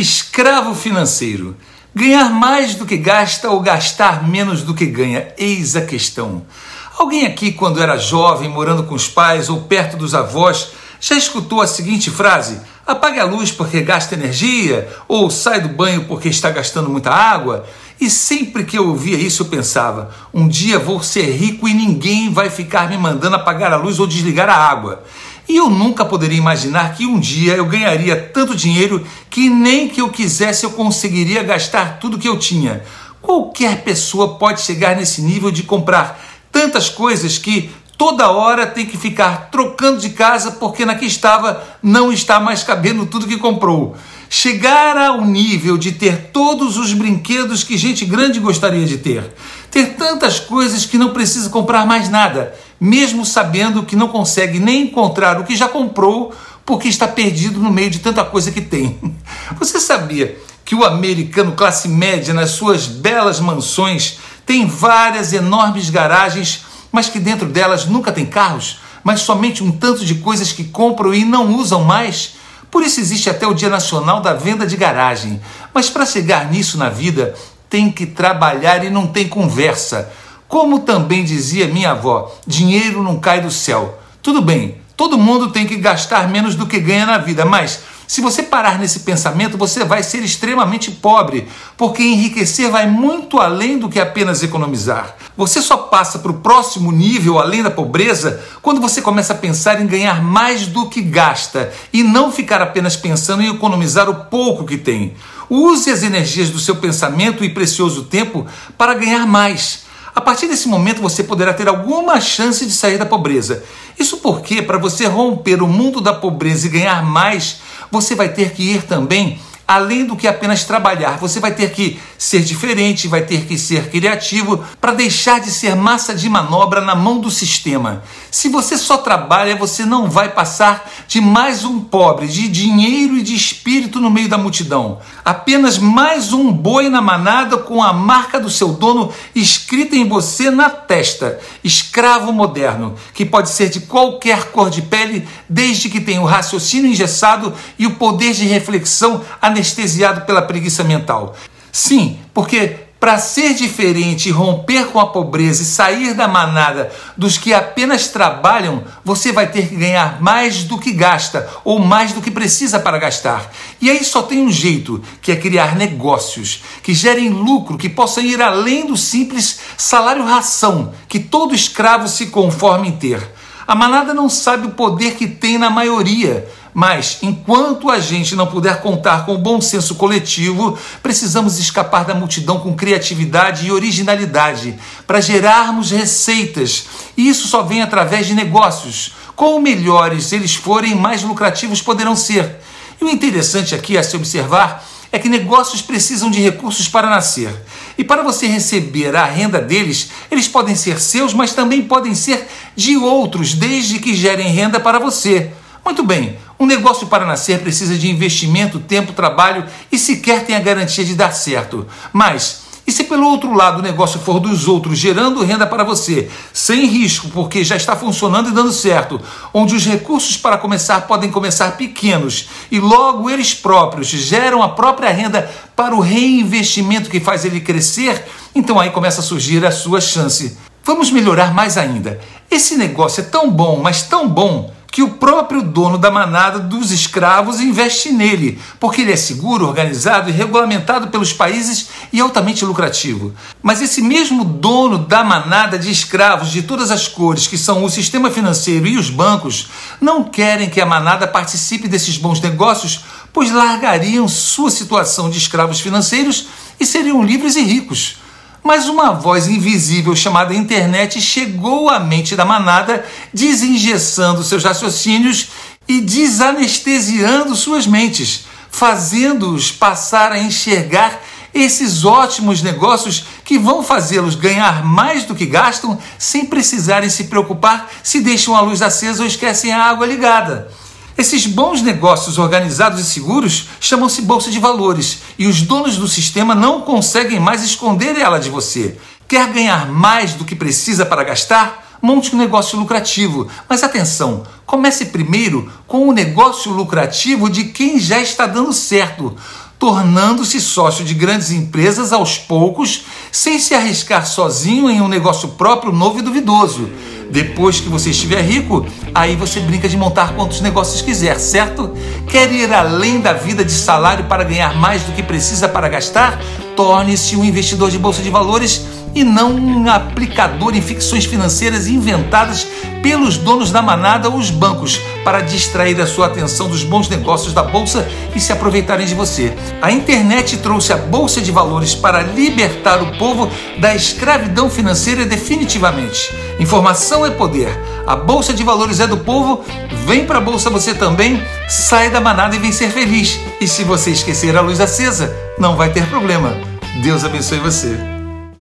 Escravo financeiro. Ganhar mais do que gasta ou gastar menos do que ganha? Eis a questão. Alguém aqui, quando era jovem, morando com os pais ou perto dos avós, já escutou a seguinte frase: apague a luz porque gasta energia, ou sai do banho porque está gastando muita água? E sempre que eu ouvia isso, eu pensava: um dia vou ser rico e ninguém vai ficar me mandando apagar a luz ou desligar a água. E eu nunca poderia imaginar que um dia eu ganharia tanto dinheiro que nem que eu quisesse eu conseguiria gastar tudo que eu tinha. Qualquer pessoa pode chegar nesse nível de comprar tantas coisas que toda hora tem que ficar trocando de casa porque na que estava não está mais cabendo tudo que comprou. Chegar ao nível de ter todos os brinquedos que gente grande gostaria de ter. Ter tantas coisas que não precisa comprar mais nada mesmo sabendo que não consegue nem encontrar o que já comprou porque está perdido no meio de tanta coisa que tem. Você sabia que o americano classe média, nas suas belas mansões, tem várias enormes garagens, mas que dentro delas nunca tem carros, mas somente um tanto de coisas que compram e não usam mais? Por isso existe até o Dia Nacional da Venda de Garagem. Mas para chegar nisso na vida, tem que trabalhar e não tem conversa. Como também dizia minha avó, dinheiro não cai do céu. Tudo bem, todo mundo tem que gastar menos do que ganha na vida, mas se você parar nesse pensamento, você vai ser extremamente pobre, porque enriquecer vai muito além do que apenas economizar. Você só passa para o próximo nível, além da pobreza, quando você começa a pensar em ganhar mais do que gasta e não ficar apenas pensando em economizar o pouco que tem. Use as energias do seu pensamento e precioso tempo para ganhar mais. A partir desse momento você poderá ter alguma chance de sair da pobreza. Isso porque, para você romper o mundo da pobreza e ganhar mais, você vai ter que ir também além do que apenas trabalhar. Você vai ter que ser diferente, vai ter que ser criativo para deixar de ser massa de manobra na mão do sistema. Se você só trabalha, você não vai passar de mais um pobre de dinheiro e de espírito no meio da multidão. Apenas mais um boi na manada com a marca do seu dono escrita em você na testa. Escravo moderno, que pode ser de qualquer cor de pele, desde que tenha o raciocínio engessado e o poder de reflexão anestesiado pela preguiça mental. Sim, porque para ser diferente, romper com a pobreza e sair da manada dos que apenas trabalham, você vai ter que ganhar mais do que gasta ou mais do que precisa para gastar. E aí só tem um jeito, que é criar negócios que gerem lucro, que possam ir além do simples salário-ração que todo escravo se conforma em ter. A manada não sabe o poder que tem na maioria mas, enquanto a gente não puder contar com o bom senso coletivo, precisamos escapar da multidão com criatividade e originalidade para gerarmos receitas. E isso só vem através de negócios. Quanto melhores eles forem, mais lucrativos poderão ser. E o interessante aqui a se observar é que negócios precisam de recursos para nascer. E para você receber a renda deles, eles podem ser seus, mas também podem ser de outros, desde que gerem renda para você. Muito bem, um negócio para nascer precisa de investimento, tempo, trabalho e sequer tem a garantia de dar certo. Mas, e se pelo outro lado o negócio for dos outros, gerando renda para você, sem risco, porque já está funcionando e dando certo, onde os recursos para começar podem começar pequenos e logo eles próprios geram a própria renda para o reinvestimento que faz ele crescer, então aí começa a surgir a sua chance. Vamos melhorar mais ainda. Esse negócio é tão bom, mas tão bom que o próprio dono da manada dos escravos investe nele, porque ele é seguro, organizado e regulamentado pelos países e altamente lucrativo. Mas esse mesmo dono da manada de escravos de todas as cores, que são o sistema financeiro e os bancos, não querem que a manada participe desses bons negócios, pois largariam sua situação de escravos financeiros e seriam livres e ricos. Mas uma voz invisível chamada internet chegou à mente da manada, desengessando seus raciocínios e desanestesiando suas mentes, fazendo-os passar a enxergar esses ótimos negócios que vão fazê-los ganhar mais do que gastam sem precisarem se preocupar se deixam a luz acesa ou esquecem a água ligada. Esses bons negócios organizados e seguros chamam-se bolsa de valores e os donos do sistema não conseguem mais esconder ela de você. Quer ganhar mais do que precisa para gastar? Monte um negócio lucrativo. Mas atenção, comece primeiro com o negócio lucrativo de quem já está dando certo. Tornando-se sócio de grandes empresas aos poucos, sem se arriscar sozinho em um negócio próprio novo e duvidoso. Depois que você estiver rico, aí você brinca de montar quantos negócios quiser, certo? Quer ir além da vida de salário para ganhar mais do que precisa para gastar? Torne-se um investidor de bolsa de valores e não um aplicador em ficções financeiras inventadas pelos donos da manada ou os bancos para distrair a sua atenção dos bons negócios da bolsa e se aproveitarem de você. A internet trouxe a bolsa de valores para libertar o povo da escravidão financeira definitivamente. Informação é poder. A bolsa de valores é do povo. Vem para a bolsa você também. Sai da manada e vem ser feliz. E se você esquecer a luz acesa, não vai ter problema. Deus abençoe você.